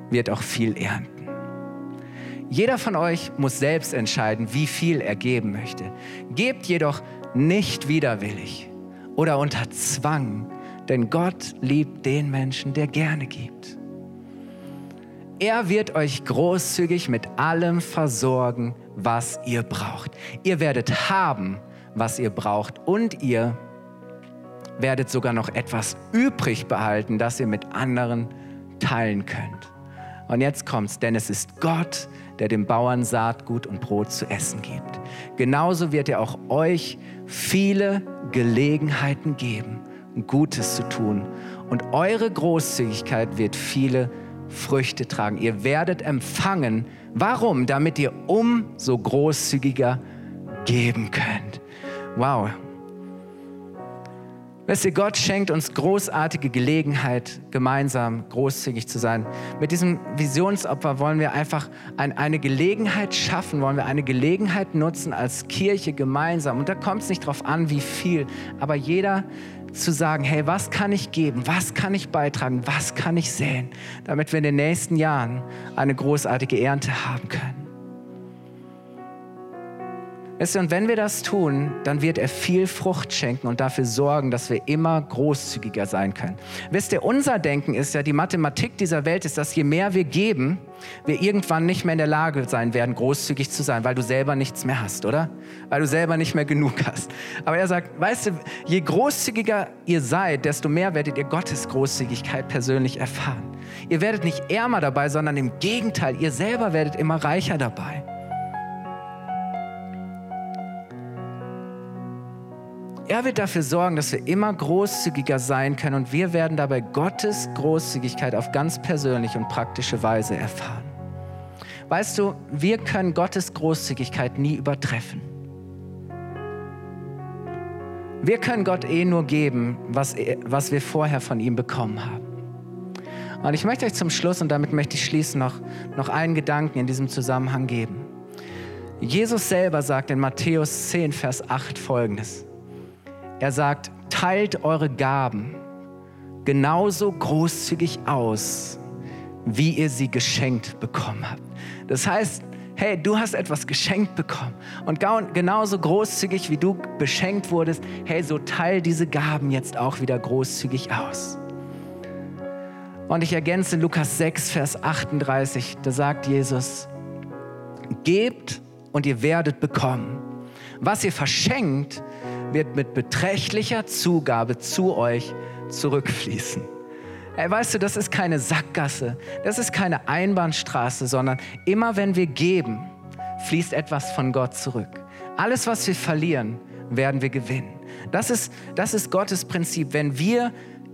wird auch viel ernten. Jeder von euch muss selbst entscheiden, wie viel er geben möchte. Gebt jedoch nicht widerwillig oder unter Zwang, denn Gott liebt den Menschen, der gerne gibt. Er wird euch großzügig mit allem versorgen, was ihr braucht. Ihr werdet haben, was ihr braucht und ihr werdet sogar noch etwas übrig behalten, das ihr mit anderen teilen könnt. Und jetzt kommt's, denn es ist Gott, der dem Bauern Saatgut und Brot zu essen gibt. Genauso wird er auch euch viele Gelegenheiten geben, Gutes zu tun. Und eure Großzügigkeit wird viele Früchte tragen. Ihr werdet empfangen. Warum? Damit ihr umso großzügiger geben könnt. Wow, Wisst ihr, Gott schenkt uns großartige Gelegenheit, gemeinsam großzügig zu sein. Mit diesem Visionsopfer wollen wir einfach ein, eine Gelegenheit schaffen, wollen wir eine Gelegenheit nutzen als Kirche gemeinsam. Und da kommt es nicht darauf an, wie viel, aber jeder zu sagen, hey, was kann ich geben, was kann ich beitragen, was kann ich säen, damit wir in den nächsten Jahren eine großartige Ernte haben können. Und wenn wir das tun, dann wird er viel Frucht schenken und dafür sorgen, dass wir immer großzügiger sein können. Wisst ihr, unser Denken ist ja, die Mathematik dieser Welt ist, dass je mehr wir geben, wir irgendwann nicht mehr in der Lage sein werden, großzügig zu sein, weil du selber nichts mehr hast, oder? Weil du selber nicht mehr genug hast. Aber er sagt, weißt du, je großzügiger ihr seid, desto mehr werdet ihr Gottes Großzügigkeit persönlich erfahren. Ihr werdet nicht ärmer dabei, sondern im Gegenteil, ihr selber werdet immer reicher dabei. Er wird dafür sorgen, dass wir immer großzügiger sein können und wir werden dabei Gottes Großzügigkeit auf ganz persönliche und praktische Weise erfahren. Weißt du, wir können Gottes Großzügigkeit nie übertreffen. Wir können Gott eh nur geben, was, was wir vorher von ihm bekommen haben. Und ich möchte euch zum Schluss, und damit möchte ich schließen, noch, noch einen Gedanken in diesem Zusammenhang geben. Jesus selber sagt in Matthäus 10, Vers 8 folgendes. Er sagt, teilt eure Gaben genauso großzügig aus, wie ihr sie geschenkt bekommen habt. Das heißt, hey, du hast etwas geschenkt bekommen und genauso großzügig wie du beschenkt wurdest, hey, so teil diese Gaben jetzt auch wieder großzügig aus. Und ich ergänze Lukas 6, Vers 38, da sagt Jesus, gebt und ihr werdet bekommen. Was ihr verschenkt, wird mit beträchtlicher Zugabe zu euch zurückfließen. Ey, weißt du, das ist keine Sackgasse, das ist keine Einbahnstraße, sondern immer wenn wir geben, fließt etwas von Gott zurück. Alles, was wir verlieren, werden wir gewinnen. Das ist, das ist Gottes Prinzip. Wenn wir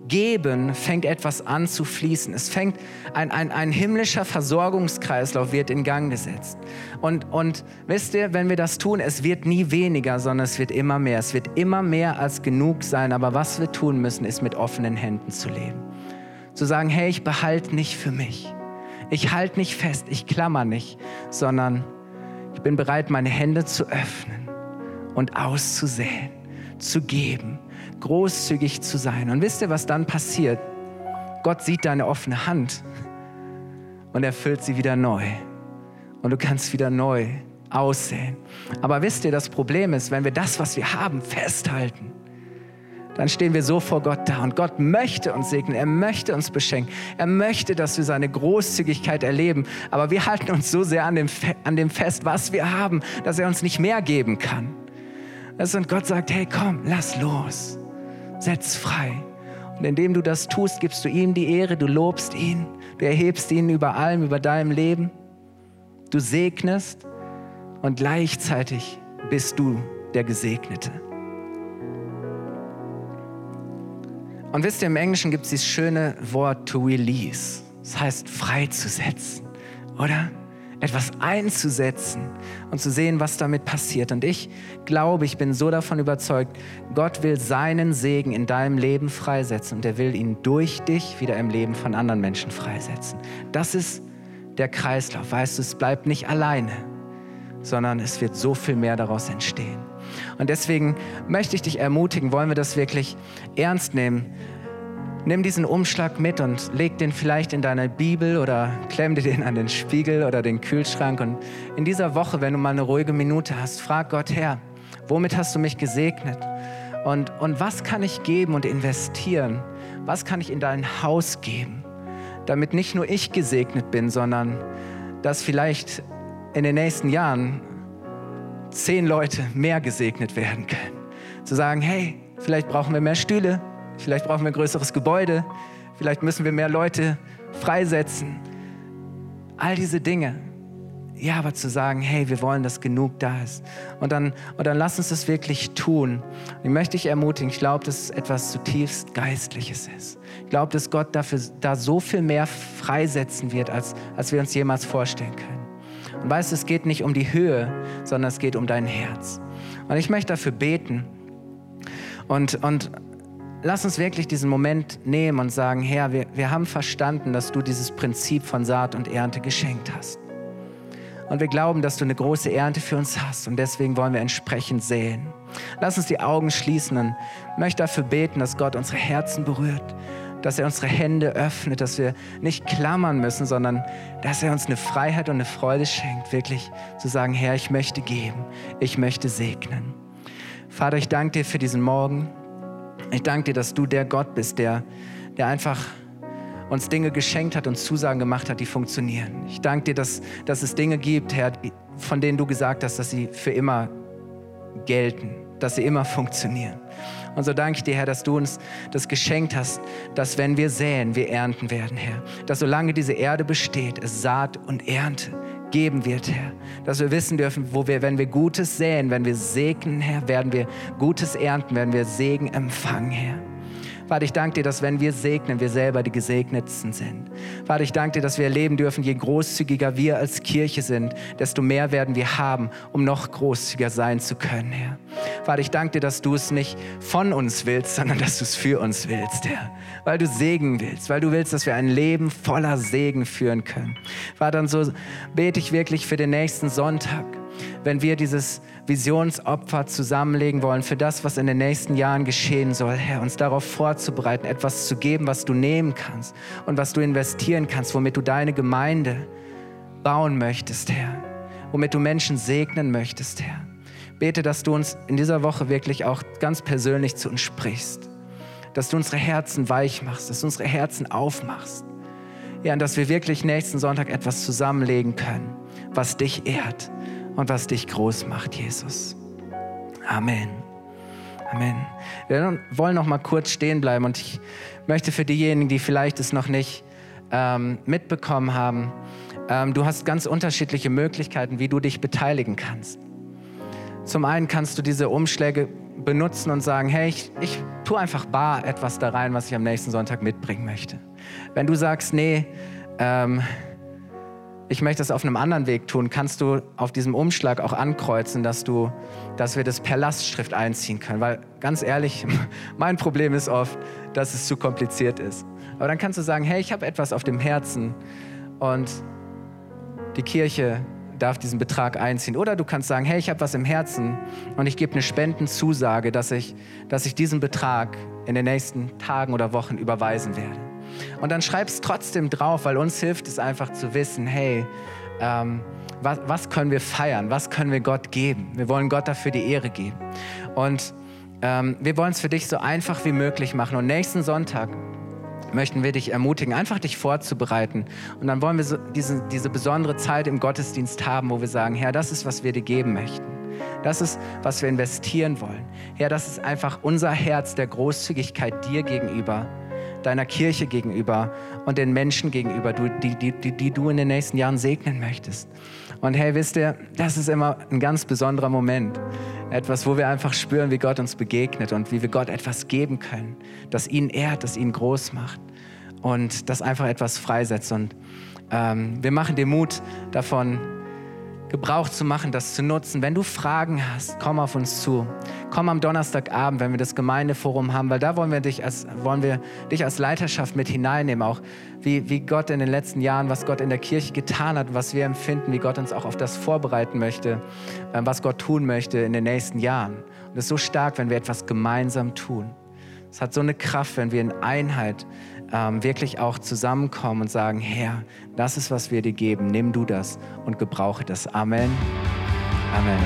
geben, fängt etwas an zu fließen. Es fängt ein, ein, ein himmlischer Versorgungskreislauf wird in Gang gesetzt. Und, und wisst ihr, wenn wir das tun, es wird nie weniger, sondern es wird immer mehr. Es wird immer mehr als genug sein. Aber was wir tun müssen, ist mit offenen Händen zu leben. Zu sagen, hey, ich behalte nicht für mich. Ich halte nicht fest, ich klammer nicht, sondern ich bin bereit, meine Hände zu öffnen und auszusäen, zu geben großzügig zu sein. Und wisst ihr, was dann passiert? Gott sieht deine offene Hand und er füllt sie wieder neu. Und du kannst wieder neu aussehen. Aber wisst ihr, das Problem ist, wenn wir das, was wir haben, festhalten, dann stehen wir so vor Gott da. Und Gott möchte uns segnen, er möchte uns beschenken, er möchte, dass wir seine Großzügigkeit erleben. Aber wir halten uns so sehr an dem, an dem fest, was wir haben, dass er uns nicht mehr geben kann. Und Gott sagt, hey, komm, lass los setz frei. Und indem du das tust, gibst du ihm die Ehre, du lobst ihn, du erhebst ihn über allem, über deinem Leben. Du segnest und gleichzeitig bist du der Gesegnete. Und wisst ihr, im Englischen gibt es dieses schöne Wort to release. Das heißt freizusetzen, oder? Etwas einzusetzen und zu sehen, was damit passiert. Und ich glaube, ich bin so davon überzeugt, Gott will seinen Segen in deinem Leben freisetzen und er will ihn durch dich wieder im Leben von anderen Menschen freisetzen. Das ist der Kreislauf. Weißt du, es bleibt nicht alleine, sondern es wird so viel mehr daraus entstehen. Und deswegen möchte ich dich ermutigen, wollen wir das wirklich ernst nehmen, Nimm diesen Umschlag mit und leg den vielleicht in deine Bibel oder klemm dir den an den Spiegel oder den Kühlschrank. Und in dieser Woche, wenn du mal eine ruhige Minute hast, frag Gott, Herr, womit hast du mich gesegnet? Und, und was kann ich geben und investieren? Was kann ich in dein Haus geben? Damit nicht nur ich gesegnet bin, sondern dass vielleicht in den nächsten Jahren zehn Leute mehr gesegnet werden können. Zu sagen, hey, vielleicht brauchen wir mehr Stühle, Vielleicht brauchen wir ein größeres Gebäude. Vielleicht müssen wir mehr Leute freisetzen. All diese Dinge. Ja, aber zu sagen, hey, wir wollen, dass genug da ist. Und dann, und dann lass uns das wirklich tun. Ich möchte dich ermutigen, ich glaube, dass es etwas zutiefst Geistliches ist. Ich glaube, dass Gott dafür, da so viel mehr freisetzen wird, als, als wir uns jemals vorstellen können. Und weißt du, es geht nicht um die Höhe, sondern es geht um dein Herz. Und ich möchte dafür beten. Und, und lass uns wirklich diesen Moment nehmen und sagen, Herr, wir, wir haben verstanden, dass du dieses Prinzip von Saat und Ernte geschenkt hast. Und wir glauben, dass du eine große Ernte für uns hast und deswegen wollen wir entsprechend säen. Lass uns die Augen schließen und möchte dafür beten, dass Gott unsere Herzen berührt, dass er unsere Hände öffnet, dass wir nicht klammern müssen, sondern dass er uns eine Freiheit und eine Freude schenkt, wirklich zu sagen, Herr, ich möchte geben, ich möchte segnen. Vater, ich danke dir für diesen Morgen. Ich danke dir, dass du der Gott bist, der, der einfach uns Dinge geschenkt hat, uns Zusagen gemacht hat, die funktionieren. Ich danke dir, dass, dass es Dinge gibt, Herr, von denen du gesagt hast, dass sie für immer gelten, dass sie immer funktionieren. Und so danke ich dir, Herr, dass du uns das geschenkt hast, dass wenn wir säen, wir ernten werden, Herr. Dass solange diese Erde besteht, es Saat und Ernte geben wird, Herr. Dass wir wissen dürfen, wo wir, wenn wir Gutes säen, wenn wir segnen, Herr, werden wir Gutes ernten, werden wir Segen empfangen, Herr. Vater, ich danke dir, dass wenn wir segnen, wir selber die Gesegnetsten sind. Vater, ich danke dir, dass wir erleben dürfen, je großzügiger wir als Kirche sind, desto mehr werden wir haben, um noch großzügiger sein zu können, Herr. Vater, ich danke dir, dass du es nicht von uns willst, sondern dass du es für uns willst, Herr. Weil du Segen willst, weil du willst, dass wir ein Leben voller Segen führen können. Vater, und so bete ich wirklich für den nächsten Sonntag wenn wir dieses Visionsopfer zusammenlegen wollen für das, was in den nächsten Jahren geschehen soll, Herr, uns darauf vorzubereiten, etwas zu geben, was du nehmen kannst und was du investieren kannst, womit du deine Gemeinde bauen möchtest, Herr, womit du Menschen segnen möchtest, Herr. Bete, dass du uns in dieser Woche wirklich auch ganz persönlich zu uns sprichst, dass du unsere Herzen weich machst, dass du unsere Herzen aufmachst. Ja, und dass wir wirklich nächsten Sonntag etwas zusammenlegen können, was dich ehrt, und was dich groß macht, Jesus. Amen. Amen. Wir wollen noch mal kurz stehen bleiben und ich möchte für diejenigen, die vielleicht es noch nicht ähm, mitbekommen haben, ähm, du hast ganz unterschiedliche Möglichkeiten, wie du dich beteiligen kannst. Zum einen kannst du diese Umschläge benutzen und sagen, hey, ich, ich tue einfach bar etwas da rein, was ich am nächsten Sonntag mitbringen möchte. Wenn du sagst, nee, ähm, ich möchte das auf einem anderen Weg tun, kannst du auf diesem Umschlag auch ankreuzen, dass, du, dass wir das per Lastschrift einziehen können. Weil ganz ehrlich, mein Problem ist oft, dass es zu kompliziert ist. Aber dann kannst du sagen, hey, ich habe etwas auf dem Herzen und die Kirche darf diesen Betrag einziehen. Oder du kannst sagen, hey, ich habe was im Herzen und ich gebe eine Spendenzusage, dass ich, dass ich diesen Betrag in den nächsten Tagen oder Wochen überweisen werde. Und dann schreib es trotzdem drauf, weil uns hilft es einfach zu wissen, hey, ähm, was, was können wir feiern? Was können wir Gott geben? Wir wollen Gott dafür die Ehre geben. Und ähm, wir wollen es für dich so einfach wie möglich machen. Und nächsten Sonntag möchten wir dich ermutigen, einfach dich vorzubereiten. Und dann wollen wir so diese, diese besondere Zeit im Gottesdienst haben, wo wir sagen, Herr, das ist, was wir dir geben möchten. Das ist, was wir investieren wollen. Herr, das ist einfach unser Herz der Großzügigkeit dir gegenüber deiner Kirche gegenüber und den Menschen gegenüber, die, die, die, die du in den nächsten Jahren segnen möchtest. Und hey, wisst ihr, das ist immer ein ganz besonderer Moment. Etwas, wo wir einfach spüren, wie Gott uns begegnet und wie wir Gott etwas geben können, das ihn ehrt, das ihn groß macht und das einfach etwas freisetzt. Und ähm, wir machen dir Mut davon, Gebrauch zu machen, das zu nutzen. Wenn du Fragen hast, komm auf uns zu. Komm am Donnerstagabend, wenn wir das Gemeindeforum haben, weil da wollen wir dich als, wollen wir dich als Leiterschaft mit hineinnehmen, auch wie, wie Gott in den letzten Jahren, was Gott in der Kirche getan hat, was wir empfinden, wie Gott uns auch auf das vorbereiten möchte, äh, was Gott tun möchte in den nächsten Jahren. Und es ist so stark, wenn wir etwas gemeinsam tun. Es hat so eine Kraft, wenn wir in Einheit ähm, wirklich auch zusammenkommen und sagen, Herr, das ist, was wir dir geben, nimm du das und gebrauche das. Amen. Amen.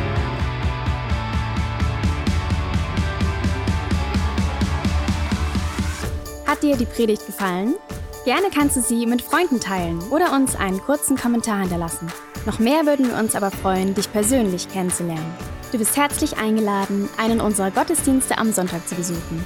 Hat dir die Predigt gefallen? Gerne kannst du sie mit Freunden teilen oder uns einen kurzen Kommentar hinterlassen. Noch mehr würden wir uns aber freuen, dich persönlich kennenzulernen. Du bist herzlich eingeladen, einen unserer Gottesdienste am Sonntag zu besuchen.